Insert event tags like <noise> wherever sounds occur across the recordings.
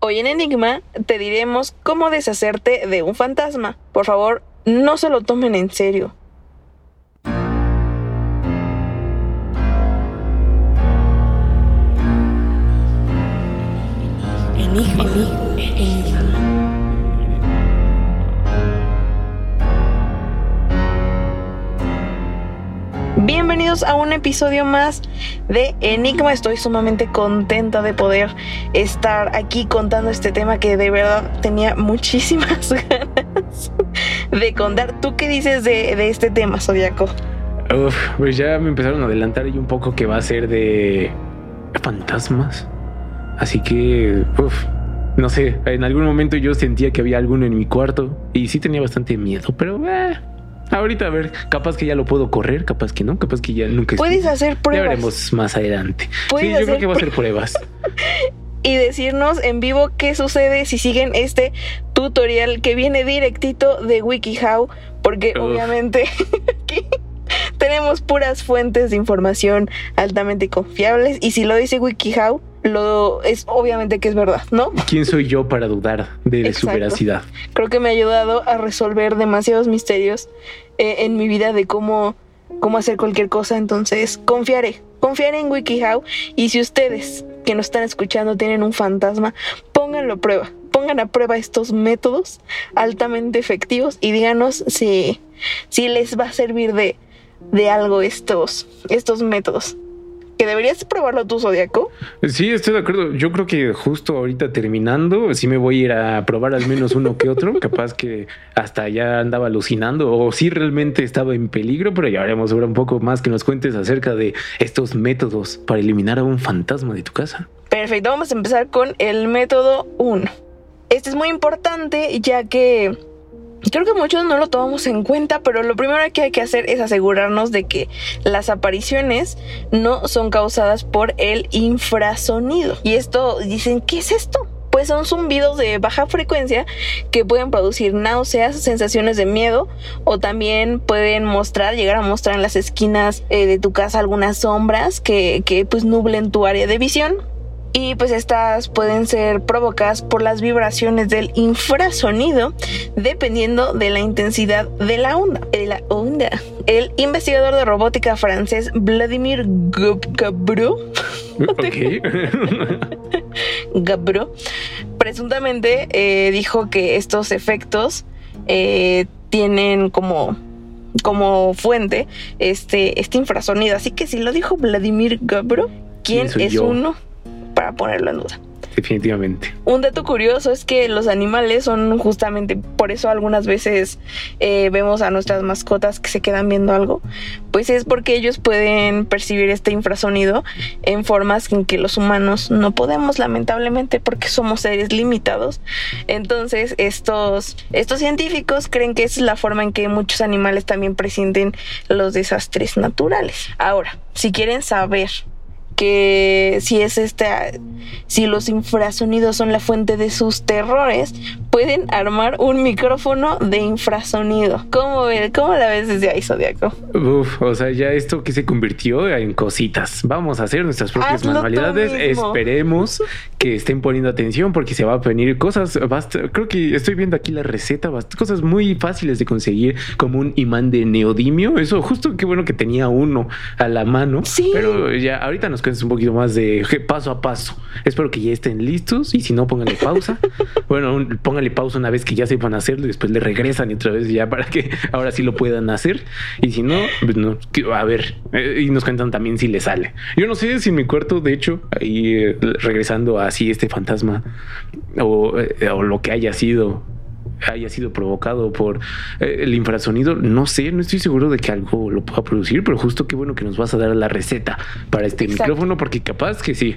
Hoy en Enigma te diremos cómo deshacerte de un fantasma. Por favor, no se lo tomen en serio. Bienvenidos a un episodio más de Enigma. Estoy sumamente contenta de poder estar aquí contando este tema que de verdad tenía muchísimas <laughs> ganas de contar. ¿Tú qué dices de, este tema, Zodiaco? Uf, pues ya me empezaron a adelantar y un poco que va a ser de fantasmas. Así que, no sé, en algún momento yo sentía que había alguno en mi cuarto y sí tenía bastante miedo, pero eh, ahorita a ver, capaz que ya lo puedo correr, capaz que no, capaz que ya nunca. Puedes hacer pruebas. Ya veremos más adelante. Sí, yo creo que va a hacer pruebas. <laughs> y decirnos en vivo qué sucede si siguen este tutorial que viene directito de WikiHow, porque obviamente <laughs> aquí tenemos puras fuentes de información altamente confiables y si lo dice WikiHow, lo es obviamente que es verdad, ¿no? ¿Quién soy yo para dudar de <laughs> su veracidad? Creo que me ha ayudado a resolver demasiados misterios eh, en mi vida de cómo, cómo hacer cualquier cosa, entonces confiaré, confiaré en WikiHow. Y si ustedes que nos están escuchando tienen un fantasma, pónganlo a prueba, pongan a prueba estos métodos altamente efectivos y díganos si, si les va a servir de, de algo estos, estos métodos que deberías probarlo tú, Zodiaco. Sí, estoy de acuerdo. Yo creo que justo ahorita terminando, sí me voy a ir a probar al menos uno que otro. <laughs> Capaz que hasta ya andaba alucinando o sí realmente estaba en peligro, pero ya haremos ahora un poco más que nos cuentes acerca de estos métodos para eliminar a un fantasma de tu casa. Perfecto, vamos a empezar con el método 1. Este es muy importante ya que Creo que muchos no lo tomamos en cuenta, pero lo primero que hay que hacer es asegurarnos de que las apariciones no son causadas por el infrasonido. Y esto dicen, ¿qué es esto? Pues son zumbidos de baja frecuencia que pueden producir náuseas, sensaciones de miedo o también pueden mostrar, llegar a mostrar en las esquinas eh, de tu casa algunas sombras que, que pues nublen tu área de visión y pues estas pueden ser provocadas por las vibraciones del infrasonido dependiendo de la intensidad de la onda. De la onda. El investigador de robótica francés Vladimir Gabro Gabro <laughs> presuntamente eh, dijo que estos efectos eh, tienen como como fuente este, este infrasonido. Así que si lo dijo Vladimir Gabro, ¿quién es uno? Para ponerlo en duda. Definitivamente. Un dato curioso es que los animales son justamente por eso algunas veces eh, vemos a nuestras mascotas que se quedan viendo algo, pues es porque ellos pueden percibir este infrasonido en formas en que los humanos no podemos lamentablemente porque somos seres limitados. Entonces estos, estos científicos creen que esa es la forma en que muchos animales también presienten los desastres naturales. Ahora, si quieren saber que si es este, si los infrasonidos son la fuente de sus terrores, pueden armar un micrófono de infrasonido. ¿Cómo, cómo la ves desde ahí, Zodiaco? Uf, o sea, ya esto que se convirtió en cositas. Vamos a hacer nuestras propias manualidades. Esperemos que estén poniendo atención porque se va a venir cosas. creo que estoy viendo aquí la receta, cosas muy fáciles de conseguir, como un imán de neodimio. Eso, justo qué bueno que tenía uno a la mano. Sí. Pero ya ahorita nos un poquito más de paso a paso. Espero que ya estén listos y si no, pónganle pausa. <laughs> bueno, pónganle pausa una vez que ya sepan hacerlo y después le regresan y otra vez ya para que <laughs> ahora sí lo puedan hacer. Y si no, pues no a ver, eh, y nos cuentan también si le sale. Yo no sé si en mi cuarto, de hecho, ahí eh, regresando así este fantasma o, eh, o lo que haya sido haya sido provocado por eh, el infrasonido. No sé, no estoy seguro de que algo lo pueda producir, pero justo qué bueno que nos vas a dar la receta para este micrófono, porque capaz que sí.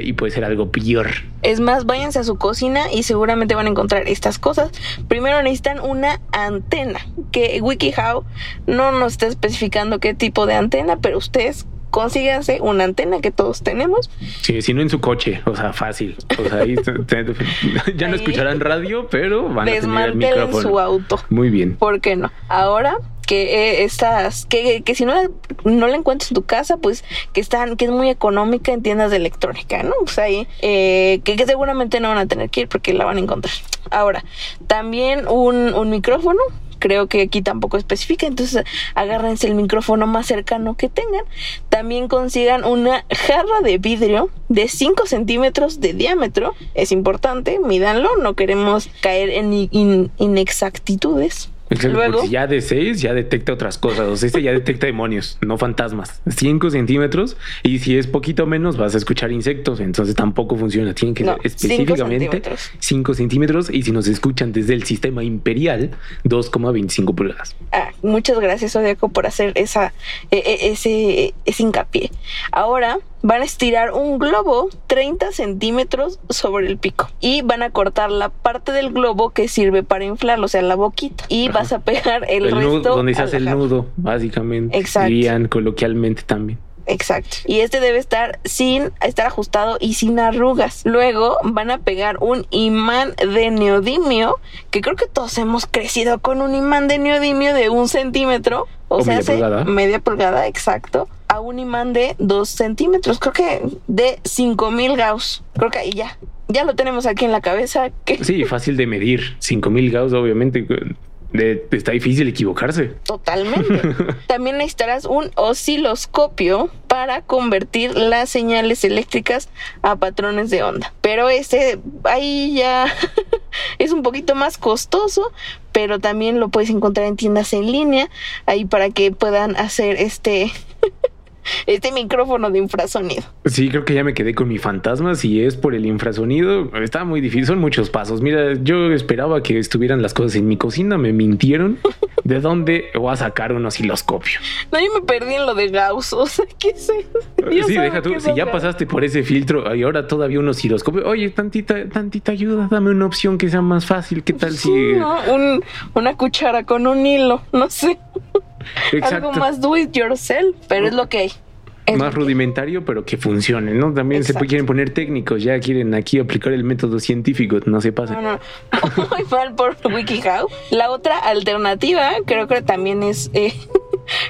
Y puede ser algo peor. Es más, váyanse a su cocina y seguramente van a encontrar estas cosas. Primero necesitan una antena, que WikiHow no nos está especificando qué tipo de antena, pero ustedes consíganse una antena que todos tenemos. Sí, si no en su coche, o sea, fácil. O sea, ahí <laughs> ya no escucharán radio, pero van a tener el micrófono. su auto. Muy bien. ¿Por qué no? Ahora que eh, estas, que, que si no la, no la encuentras en tu casa, pues que están, que es muy económica en tiendas de electrónica, ¿no? O sea, ahí, eh, que, que, seguramente no van a tener que ir porque la van a encontrar. Ahora, también un, un micrófono creo que aquí tampoco especifica, entonces agárrense el micrófono más cercano que tengan. También consigan una jarra de vidrio de 5 centímetros de diámetro, es importante, mídanlo, no queremos caer en inexactitudes. Luego, ya de 6 ya detecta otras cosas. O sea, este ya detecta demonios, no fantasmas. 5 centímetros. Y si es poquito menos, vas a escuchar insectos. Entonces tampoco funciona. Tienen que ser específicamente 5 centímetros. Y si nos escuchan desde el sistema imperial, 2,25 pulgadas. Ah, muchas gracias, Odiaco, por hacer esa, e, e, ese, ese hincapié. Ahora van a estirar un globo 30 centímetros sobre el pico y van a cortar la parte del globo que sirve para inflarlo, o sea, la boquita, y vas a pegar el, resto. Nudo, donde se hace el nudo, básicamente. Exacto. Dirían coloquialmente también. Exacto. Y este debe estar sin estar ajustado y sin arrugas. Luego van a pegar un imán de neodimio, que creo que todos hemos crecido con un imán de neodimio de un centímetro. O, sea, media pulgada. media pulgada, exacto a un imán de 2 centímetros, creo que de 5000 Gauss. Creo que ahí ya, ya lo tenemos aquí en la cabeza. Que... Sí, fácil de medir. 5000 Gauss, obviamente. está difícil equivocarse. Totalmente. <laughs> También necesitarás un osciloscopio para convertir las señales eléctricas a patrones de onda. Pero este ahí ya <laughs> es un poquito más costoso, pero también lo puedes encontrar en tiendas en línea ahí para que puedan hacer este <laughs> este micrófono de infrasonido. Sí, creo que ya me quedé con mi fantasma. Si es por el infrasonido, está muy difícil. Son muchos pasos. Mira, yo esperaba que estuvieran las cosas en mi cocina. Me mintieron. <laughs> ¿De dónde voy a sacar un osciloscopio? No, yo me perdí en lo de Gauss. <laughs> O sea, ¿qué sé? sí, deja tú. Si ya pasaste por ese filtro y ahora todavía un osciloscopio, oye, tantita, tantita ayuda, dame una opción que sea más fácil. ¿Qué tal si. una cuchara con un hilo, no sé. Algo más do it yourself, pero es lo que hay. más rudimentario, pero que funcione, ¿no? También se quieren poner técnicos, ya quieren aquí aplicar el método científico, no se pasa. No, no. Muy <laughs> mal por WikiHow. La otra alternativa creo que también es eh,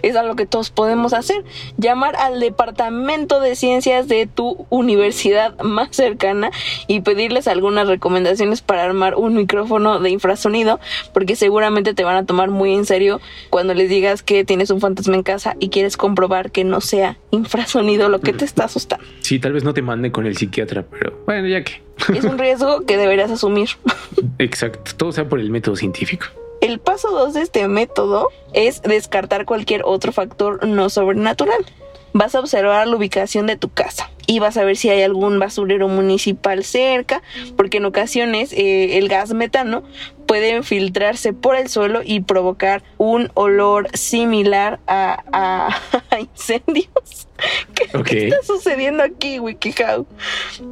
es algo que todos podemos hacer. Llamar al departamento de ciencias de tu universidad más cercana y pedirles algunas recomendaciones para armar un micrófono de infrasonido, porque seguramente te van a tomar muy en serio cuando les digas que tienes un fantasma en casa y quieres comprobar que no sea infrasonido lo que te está asustando. Sí, tal vez no te mande con el psiquiatra, pero bueno, ya que. Es un riesgo que deberías asumir. <laughs> Exacto, todo sea por el método científico. El paso 2 de este método es descartar cualquier otro factor no sobrenatural. Vas a observar la ubicación de tu casa y vas a ver si hay algún basurero municipal cerca, porque en ocasiones eh, el gas metano puede infiltrarse por el suelo y provocar un olor similar a, <laughs> incendios. <laughs> ¿Qué, está sucediendo aquí, WikiHow?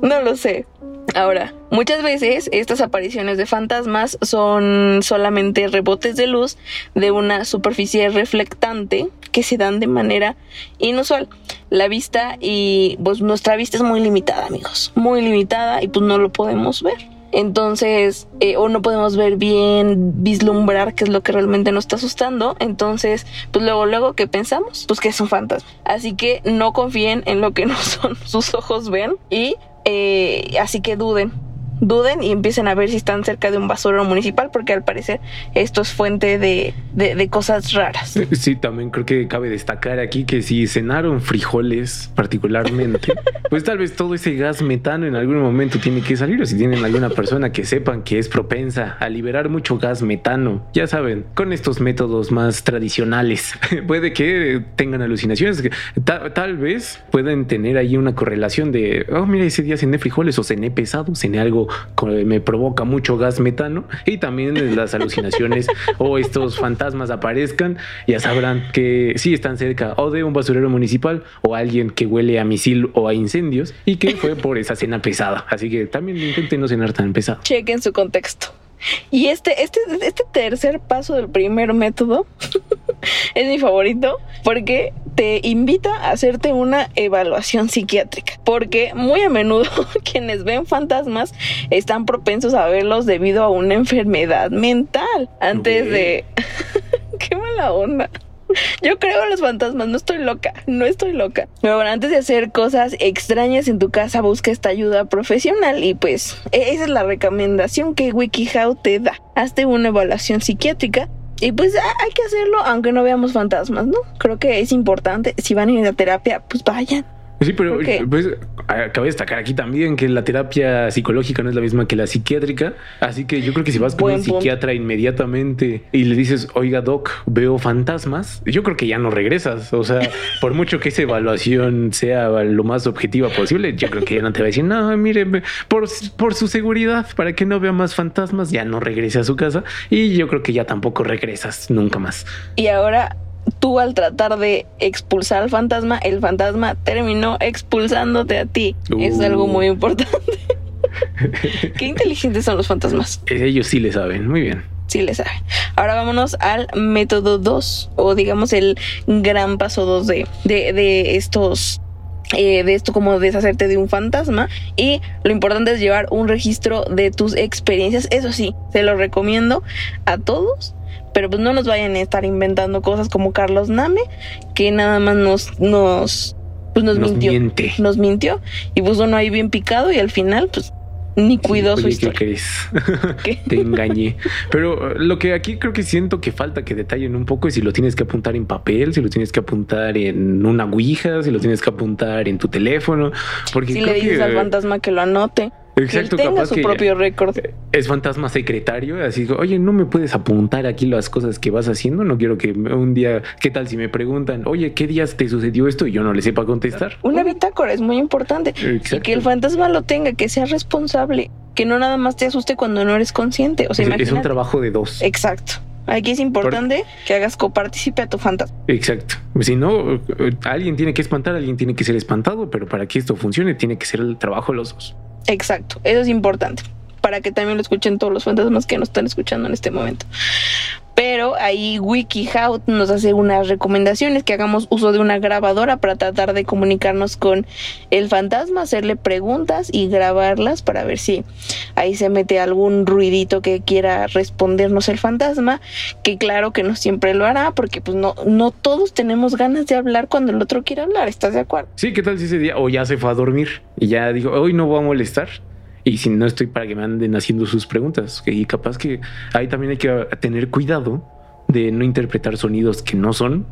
No lo sé. Ahora, muchas veces estas apariciones de fantasmas son solamente rebotes de luz de una superficie reflectante que se dan de manera inusual. La vista y pues nuestra vista es muy limitada, amigos, muy limitada y pues no lo podemos ver. Entonces, eh, o no podemos ver bien, vislumbrar qué es lo que realmente nos está asustando. Entonces, pues luego, luego, ¿qué pensamos? Pues que es un fantasma. Así que no confíen en lo que <laughs> no son sus ojos ven y eh, así que duden, duden y empiecen a ver si están cerca de un basurero municipal, porque al parecer esto es fuente de, de, cosas raras. Eh, sí, también creo que cabe destacar aquí que si cenaron frijoles particularmente, <laughs> pues tal vez todo ese gas metano en algún momento tiene que salir, o si tienen alguna persona que sepan que es propensa a liberar mucho gas metano, ya saben, con estos métodos más tradicionales, <laughs> puede que tengan alucinaciones, tal, vez pueden tener ahí una correlación de, oh, mira, ese día cené frijoles o cené pesado, cené algo me provoca mucho gas metano y también las alucinaciones <laughs> o estos fantasmas aparezcan, ya sabrán que sí están cerca o de un basurero municipal o alguien que huele a misil o a incendios y que fue por esa cena pesada. Así que también intenten no cenar tan pesado. Chequen su contexto. Y este, este, este tercer paso del primer método <laughs> es mi favorito porque te invita a hacerte una evaluación psiquiátrica. Porque muy a menudo <laughs> quienes ven fantasmas están propensos a verlos debido a una enfermedad mental. Antes de... <laughs> Qué mala onda. <laughs> Yo creo en los fantasmas, no estoy loca, no estoy loca. Pero bueno, antes de hacer cosas extrañas en tu casa, busca esta ayuda profesional y pues e-, esa es la recomendación que WikiHow te da. Hazte una evaluación psiquiátrica y pues hay que hacerlo aunque no veamos fantasmas, ¿no? Creo que es importante. Si van a ir a terapia, pues vayan. Sí, pero pues, acabo de destacar aquí también que la terapia psicológica no es la misma que la psiquiátrica. Así que yo creo que si vas con un psiquiatra inmediatamente y le dices, oiga, doc, veo fantasmas, yo creo que ya no regresas. O sea, <laughs> por mucho que esa evaluación sea lo más objetiva posible, yo creo que ya no te va a decir, no, mire, por, por su seguridad, para que no vea más fantasmas, ya no regrese a su casa. Y yo creo que ya tampoco regresas nunca más. Y ahora tú al tratar de expulsar al fantasma, el fantasma terminó expulsándote a ti. Es algo uh. muy importante. <laughs> Qué inteligentes son los fantasmas. Ellos sí le saben, muy bien. Sí le saben. Ahora vámonos al método 2, o digamos el gran paso 2 de, de, estos eh, de esto como deshacerte de un fantasma y lo importante es llevar un registro de tus experiencias eso sí se lo recomiendo a todos pero pues no nos vayan a estar inventando cosas como Carlos Name, que nada más nos, nos, pues nos, mintió. Nos mintió. Y puso uno ahí bien picado y al final, pues ni cuidó su historia. <laughs> ¿qué crees? Te engañé. Pero uh, lo que aquí creo que siento que falta que detallen un poco es si lo tienes que apuntar en papel, si lo tienes que apuntar en una ouija, si lo tienes que apuntar en tu teléfono. Porque si le dices al fantasma que lo anote. Exacto, que tenga su propio récord. Es fantasma secretario, así oye, no me puedes apuntar aquí las cosas que vas haciendo. No quiero que un día, ¿qué tal si me preguntan, oye, qué días te sucedió esto y yo no le sepa contestar? Una bitácora es muy importante. Y que el fantasma lo tenga, que sea responsable, que no nada más te asuste cuando no eres consciente. O sea, es, un trabajo de dos. Exacto. Aquí es importante que hagas copartícipe a tu fantasma. Exacto. Si no, alguien tiene que espantar, alguien tiene que ser espantado, pero para que esto funcione tiene que ser el trabajo de los dos. Exacto, eso es importante para que también lo escuchen todos los fantasmas que nos están escuchando en este momento. Pero ahí WikiHow nos hace unas recomendaciones que hagamos uso de una grabadora para tratar de comunicarnos con el fantasma, hacerle preguntas y grabarlas para ver si ahí se mete algún ruidito que quiera respondernos el fantasma, que claro que no siempre lo hará porque pues no, no todos tenemos ganas de hablar cuando el otro quiere hablar, ¿estás de acuerdo? Sí, ¿qué tal si ese día o ya se fue a dormir y ya dijo, hoy no voy a molestar? Y si no estoy para que me anden haciendo sus preguntas. Y capaz que ahí también hay que tener cuidado de no interpretar sonidos que no son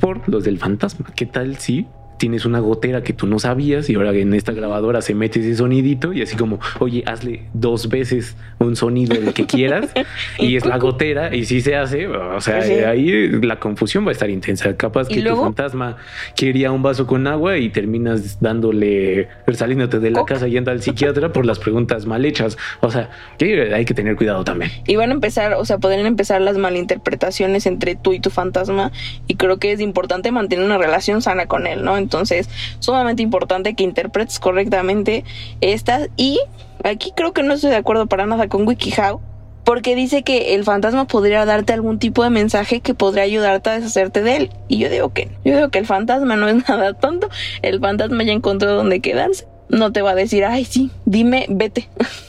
por los del fantasma. ¿Qué tal si tienes una gotera que tú no sabías y ahora en esta grabadora se mete ese sonidito y así como, oye, hazle dos veces un sonido de que quieras <laughs> y es la gotera y si se hace, o sea, ahí la confusión va a estar intensa. Capaz que tu fantasma quería un vaso con agua y terminas dándole, saliéndote de la casa yendo al psiquiatra por las preguntas mal hechas. O sea, hay que tener cuidado también. Y van a empezar, o sea, pueden empezar las malinterpretaciones entre tú y tu fantasma y creo que es importante mantener una relación sana con él, ¿no? Entonces, sumamente importante que interpretes correctamente estas. Y aquí creo que no estoy de acuerdo para nada con WikiHow. Porque dice que el fantasma podría darte algún tipo de mensaje que podría ayudarte a deshacerte de él. Y yo digo que Yo digo que el fantasma no es <laughs> nada tonto. El fantasma ya encontró dónde quedarse. No te va a decir, ay, sí, dime, vete.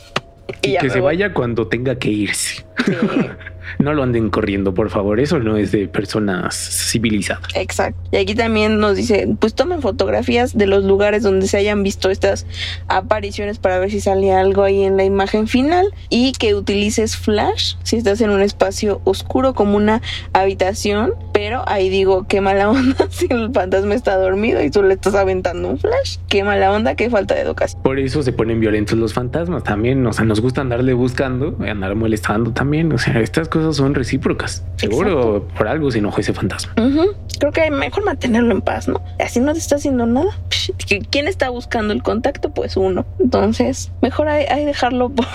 <laughs> y, que se vaya cuando tenga que irse. <laughs> no lo anden corriendo, por favor. Eso no es de personas civilizadas. Exacto. Y aquí también nos dice, pues tomen fotografías de los lugares donde se hayan visto estas apariciones para ver si sale algo ahí en la imagen final y que utilices flash si estás en un espacio oscuro como una habitación. Pero ahí digo, qué mala onda <laughs> si el fantasma está dormido y tú le estás aventando un flash. Qué mala onda, qué falta de educación. Por eso se ponen violentos los fantasmas también. O sea, nos gusta andarle buscando, andar molestando también. O sea, estas cosas son recíprocas. Seguro por algo se enojó ese fantasma. Creo que mejor mantenerlo en paz, ¿no? Así no te está haciendo nada. ¿Quién está buscando el contacto? Pues uno. Entonces, mejor hay, dejarlo por,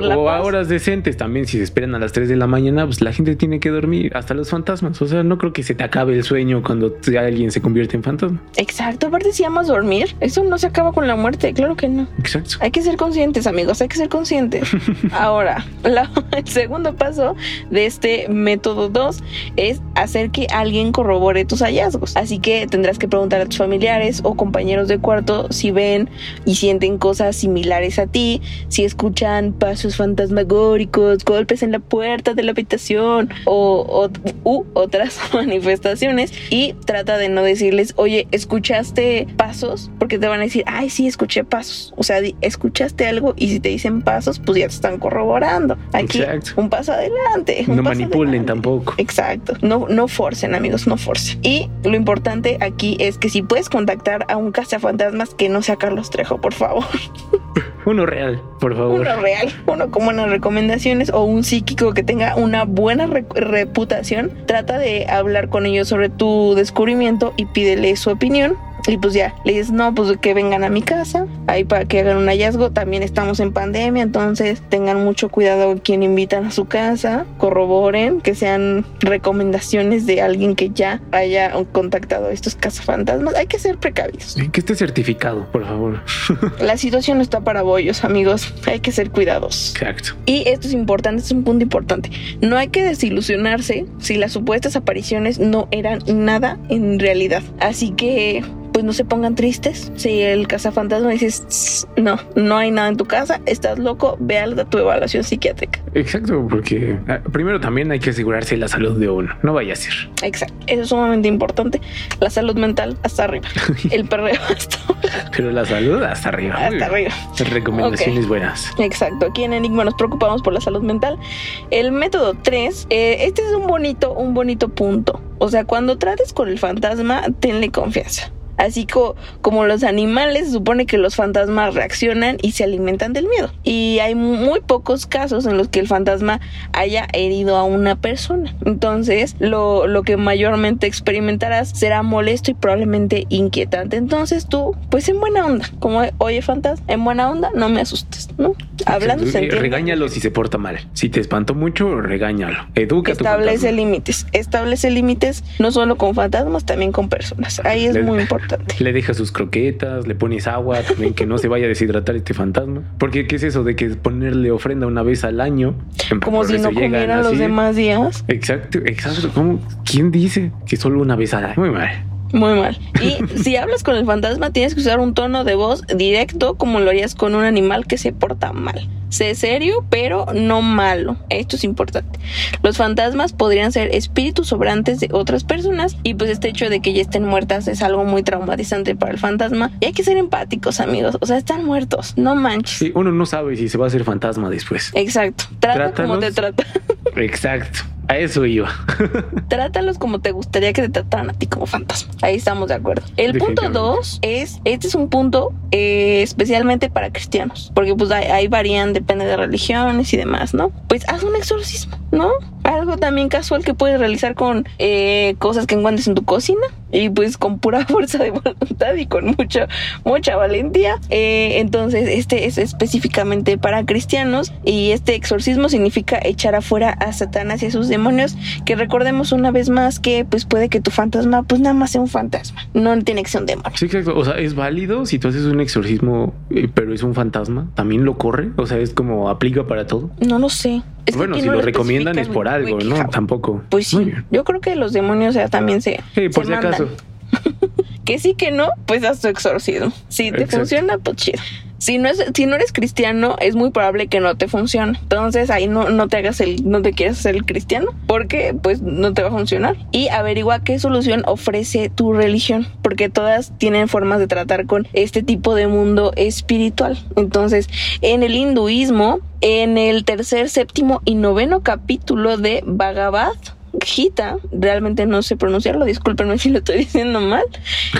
la O a horas decentes también, si se esperan a las 3 de la mañana, pues la gente tiene que dormir, hasta los fantasmas. O sea, no creo que se te acabe el sueño cuando alguien se convierte en fantasma. Exacto. Aparte, si amas dormir, eso no se acaba con la muerte. Claro que no. Exacto. Hay que ser conscientes, amigos. Hay que ser conscientes. <laughs> Ahora, el segundo paso de este método 2 es hacer que alguien corrobore tus hallazgos. Así que tendrás que preguntar a tus familiares o compañeros de cuarto si ven y sienten cosas similares a ti, si escuchan pasos fantasmagóricos, golpes en la puerta de la habitación o, o, otras <laughs> manifestaciones y trata de no decirles, oye, ¿escuchaste pasos? Porque te van a decir, ay, sí, escuché pasos. O sea, escuchaste algo y si te dicen pasos, pues ya te están corroborando. Aquí un paso adelante. no manipulen tampoco. Exacto. No, no forcen, amigos, no forcen. Y lo importante aquí es que si puedes contactar a un cazafantasmas que no sea Carlos Trejo, por favor. <laughs> Uno real, por favor. Uno real, uno con buenas recomendaciones o un psíquico que tenga una buena reputación. Trata de hablar con ellos sobre tu descubrimiento y pídele su opinión y pues ya, le dices, no, pues que vengan a mi casa, ahí para que hagan un hallazgo. También estamos en pandemia, entonces tengan mucho cuidado quien invitan a su casa, corroboren, que sean recomendaciones de alguien que ya haya contactado a estos cazafantasmas. Hay que ser precavidos. que esté certificado, por favor. <laughs> La situación no está para bollos, amigos. Hay que ser cuidados. Exacto. Y esto es importante, es un punto importante. No hay que desilusionarse si las supuestas apariciones no eran nada en realidad. Así que pues no se pongan tristes. Si el cazafantasma dices, no, no hay nada en tu casa, estás loco, ve a tu evaluación psiquiátrica. Exacto, porque ah, primero también hay que asegurarse la salud de uno, no vaya a ser. Exacto, eso es sumamente importante. La salud mental hasta arriba, <laughs> el perreo hasta Pero la salud hasta arriba. Hasta arriba. Recomendaciones buenas. Exacto, aquí en Enigma nos preocupamos por la salud mental. El método 3, eh, este es un bonito, un bonito punto. O sea, cuando trates con el fantasma, tenle confianza. Así como los animales, se supone que los fantasmas reaccionan y se alimentan del miedo. Y hay muy pocos casos en los que el fantasma haya herido a una persona. Entonces, lo, lo que mayormente experimentarás será molesto y probablemente inquietante. Entonces, tú, pues en buena onda, como, oye, fantasma, en buena onda, no me asustes, ¿no? Hablando Regáñalo si se porta mal. Si te espantó mucho, regáñalo. Educa Establece límites. Establece límites no solo con fantasmas, también con personas. Ahí es muy <laughs> importante. Le dejas sus croquetas, le pones agua, también que no se vaya a deshidratar este fantasma. Porque ¿qué es eso de que ponerle ofrenda una vez al año? Como si no comieran los demás días. Exacto, exacto. ¿Quién dice que solo una vez al año? Muy mal. Muy mal. Y <laughs> si hablas con el fantasma, tienes que usar un tono de voz directo como lo harías con un animal que se porta mal. Sé serio, pero no malo. Esto es importante. Los fantasmas podrían ser espíritus sobrantes de otras personas y pues este hecho de que ya estén muertas es algo muy traumatizante para el fantasma. Y hay que ser empáticos, amigos. O sea, están muertos. No manches. Sí, uno no sabe si se va a hacer fantasma después. Exacto. Trata como te trata. <laughs> Exacto. A eso iba. <laughs> Trátalos como te gustaría que te trataran a ti como fantasma. Ahí estamos de acuerdo. El punto dos es, este es un punto eh, especialmente para cristianos, porque pues ahí, varían, depende de religiones y demás, ¿no? Pues haz un exorcismo, ¿no? Algo también casual que puedes realizar con eh, cosas que encuentres en tu cocina y pues con pura <laughs> fuerza de voluntad y con mucha, mucha valentía. Eh, entonces, este es específicamente para cristianos y este exorcismo significa echar afuera a Satanás y a sus demonios, que recordemos una vez más que pues puede que tu fantasma pues nada más sea un fantasma, no tiene que ser un demonio. Sí, exacto. O sea, es válido si tú haces un exorcismo, eh, pero es un fantasma, también lo corre, o sea, es como aplica para todo. No lo sé. Bueno, si lo, recomiendan es por algo, ¿no? Tampoco. Pues sí, yo creo que los demonios ya también se, sí, por si acaso. <laughs> que sí que no, pues haz tu exorcismo. Si te funciona, pues chido. Si no, es, si no eres cristiano, es muy probable que no te funcione. Entonces ahí no, no te hagas el, no te quieras hacer el cristiano, porque pues no te va a funcionar. Y averigua qué solución ofrece tu religión, porque todas tienen formas de tratar con este tipo de mundo espiritual. Entonces, en el hinduismo, en el tercer, séptimo y noveno capítulo de Bhagavad Gita, realmente no sé pronunciarlo, discúlpenme si lo estoy <laughs> diciendo mal,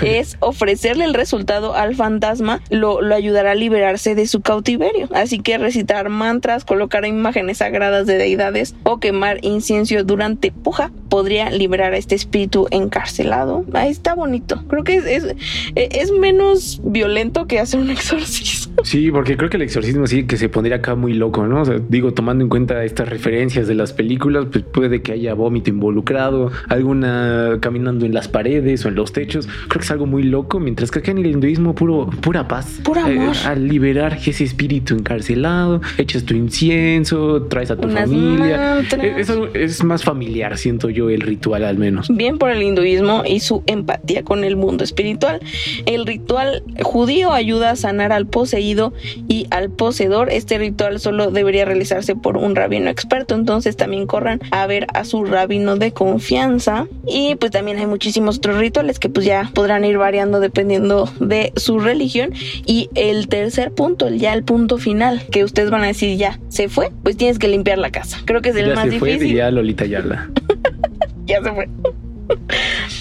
es <laughs> ofrecerle el resultado al fantasma, lo, lo ayudará a liberarse de su cautiverio. Así que recitar mantras, colocar imágenes sagradas de deidades o quemar incienso durante puja podría liberar a este espíritu encarcelado. Ahí está bonito. Creo que es, es, menos violento que hacer un <laughs> exorcismo. Sí, porque creo que el exorcismo sí que se pondría acá muy loco, ¿no? digo, tomando en cuenta estas referencias de las películas, pues puede que haya vómito involucrado, alguna caminando en las paredes o en los techos. Creo que es algo muy loco, mientras que acá en el hinduismo puro, pura paz. Pura eh, amor. al liberar ese espíritu encarcelado, echas tu incienso, traes a tu familia. Eh, eso es más familiar, siento yo, el ritual al menos. Bien por el hinduismo y su empatía con el mundo espiritual. El ritual judío ayuda a sanar al poseído y al poseedor. Este ritual solo debería realizarse por un rabino experto, entonces también corran a ver a su rabino rabino de confianza. Y pues también hay muchísimos otros rituales que pues ya podrán ir variando dependiendo de su religión. Y el tercer punto, ya el punto final, que ustedes van a decir ya, se fue, pues tienes que limpiar la casa. Creo que es el ya más se difícil. Fue, ya Lolita Yala. <laughs> ya se fue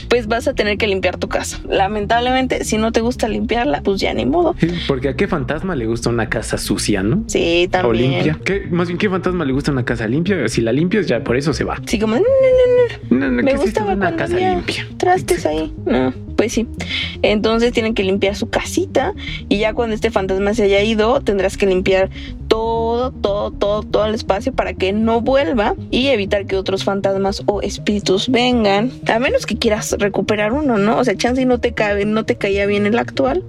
pues vas a tener que limpiar tu casa. Lamentablemente, si no te gusta limpiarla, pues ya ni modo. porque a qué fantasma le gusta una casa sucia, ¿no? Sí, también. O limpia. ¿Qué, más bien, ¿qué fantasma le gusta una casa limpia? Si la limpias, ya por eso se va. Sí, como, no, no, no. no, Me gustaba una casa limpia. Trastes ahí. No, pues sí. Entonces tienen que limpiar su casita y ya cuando este fantasma se haya ido, tendrás que limpiar todo, todo, todo, todo el espacio para que no vuelva y evitar que otros fantasmas o espíritus vengan. A menos que quieras recuperar uno, ¿no? O sea, chance no te cabe, no te caía bien el actual.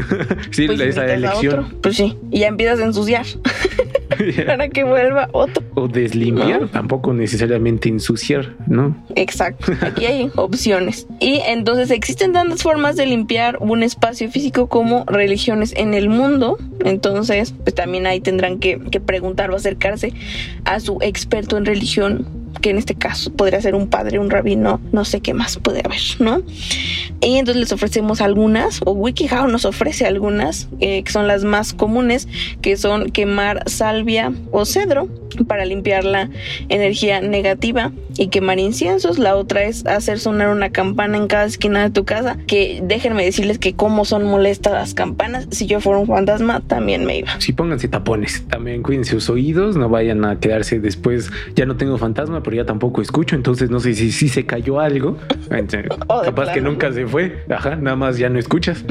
<laughs> sí, pues esa elección. Pues sí, y ya empiezas a ensuciar. <laughs> <laughs> para que vuelva otro. O deslimpiar, tampoco necesariamente ensuciar, ¿no? Exacto. <laughs> Aquí hay opciones. Y entonces existen tantas formas de limpiar un espacio físico como religiones en el mundo. Entonces, pues también ahí tendrán que, que preguntar o acercarse a su experto en religión que en este caso podría ser un padre, un rabino, no sé qué más puede haber, ¿no? Y entonces les ofrecemos algunas, o WikiHow nos ofrece algunas, eh, que son las más comunes, que son quemar salvia o cedro para limpiar la energía negativa y quemar inciensos. La otra es hacer sonar una campana en cada esquina de tu casa, que déjenme decirles que como son molestas las campanas, si yo fuera un fantasma también me iba. Sí, pónganse tapones, también cuídense sus oídos, no vayan a quedarse después, ya no tengo fantasma, pero ya tampoco escucho, entonces no sé si, si se cayó algo. <laughs> Oh, capaz que nunca se fue, ajá, nada más ya no escuchas.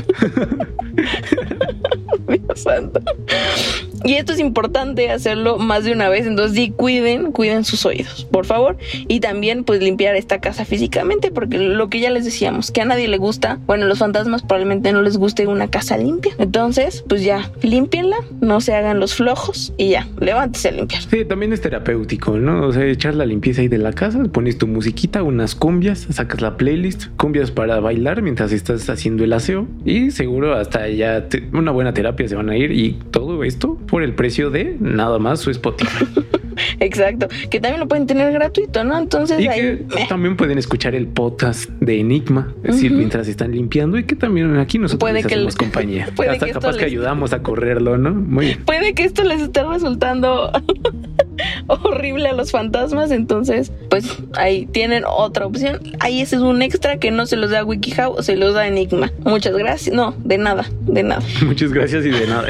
<laughs> Dios santo. Y esto es importante hacerlo más de una vez, entonces sí, cuiden, cuiden sus oídos, por favor. Y también pues limpiar esta casa físicamente, porque lo que ya les decíamos, que a nadie le gusta, bueno, los fantasmas probablemente no les guste una casa limpia. Entonces, pues ya, límpienla, no se hagan los flojos y ya, levántese a limpiar. Sí, también es terapéutico, ¿no? O sea, echar la limpieza ahí de la casa, pones tu musiquita, unas cumbias, sacas la playlist, cumbias para bailar mientras estás haciendo el aseo y seguro hasta ya una buena terapia se van a ir y todo esto por el precio de nada más su Spotify. <laughs> <laughs> Exacto, que también lo pueden tener gratuito, ¿no? Entonces y que <laughs> también pueden escuchar el podcast de Enigma, es decir, mientras están limpiando y que también aquí nosotros puede les hacemos compañía. <laughs> Puede Hasta capaz que ayudamos a correrlo, ¿no? Muy bien. Puede que esto les esté resultando horrible a los fantasmas, entonces pues ahí tienen otra opción. Ahí ese es un extra que no se los da WikiHow, se los da Enigma. Muchas gracias. No, de nada, de nada. Muchas gracias y de nada.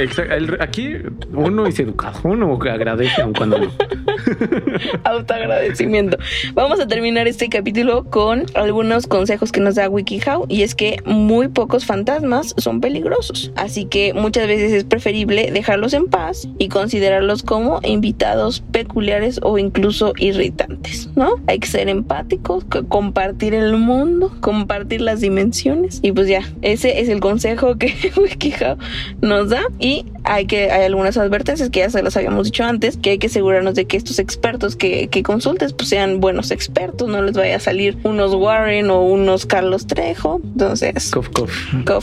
Aquí uno es educado, uno agradece aun cuando no. <laughs> Autoagradecimiento. Vamos a terminar este capítulo con algunos consejos que nos da WikiHow y es que muy pocos fantasmas son peligrosos, así que muchas veces es preferible dejarlos en paz y considerarlos como invitados peculiares o incluso irritantes, ¿no? Hay que ser empáticos, compartir el mundo, compartir las dimensiones y pues ya, ese es el consejo que <laughs> WikiHow nos da y hay que hay algunas advertencias que ya se las habíamos dicho antes, que hay que asegurarnos de que estos expertos que, que consultes pues sean buenos expertos, no les vaya a salir unos Warren o unos Carlos Trejo, entonces cof, cof.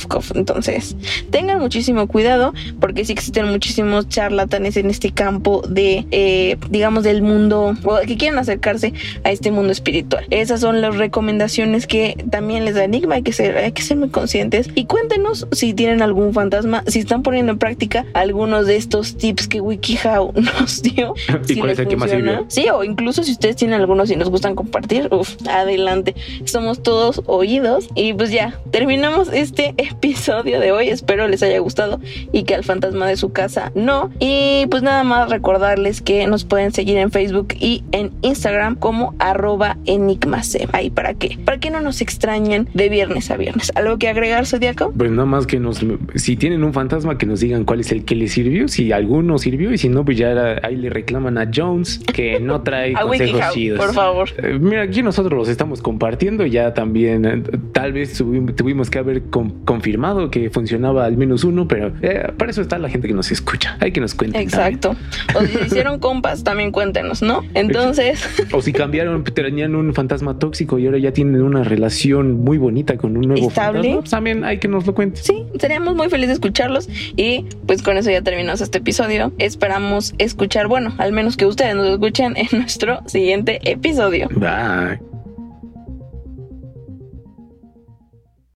Cof, entonces tengan muchísimo cuidado porque sí existen muchísimos charlatanes en este campo de eh, digamos del mundo o que quieren acercarse a este mundo espiritual. Esas son las recomendaciones que también les da Enigma, hay que ser, hay que ser muy conscientes y cuéntenos si tienen algún fantasma, si están poniendo en práctica algunos de estos tips que WikiHow <laughs> nos dio. ¿Y cuál es el que más sirvió? Sí, o incluso si ustedes tienen algunos y nos gustan compartir, uf, adelante. Somos todos oídos. Y pues ya, terminamos este <laughs> episodio de hoy. Espero les haya gustado y que al fantasma de su casa no. Y pues nada más recordarles que nos pueden seguir en Facebook y en Instagram como arroba enigmase. Ahí para qué? Para que no nos extrañen de viernes a viernes. ¿Algo que agregar, Zodíaco? Pues nada más que nos, si tienen un fantasma, que nos digan cuál es el que les sirvió, si alguno sirvió y si no, pues ya ahí le reclaman a Jones que no trae <laughs> consejos chidos. Por favor. Eh, mira, aquí nosotros los estamos compartiendo, ya también eh, tal vez tuvimos que haber confirmado que funcionaba al menos uno, pero eh, para eso está la gente que nos escucha. Hay que nos cuenten. Exacto. O si hicieron compas, también cuéntenos, ¿no? Entonces. <laughs> O si cambiaron, tenían un fantasma tóxico y ahora ya tienen una relación muy bonita con un nuevo fantasma, pues también hay que nos lo cuenten. Sí, seríamos muy felices de escucharlos y pues con eso ya terminamos este episodio. Esperamos escuchar, bueno, al menos que ustedes nos escuchen en nuestro siguiente episodio. Bye.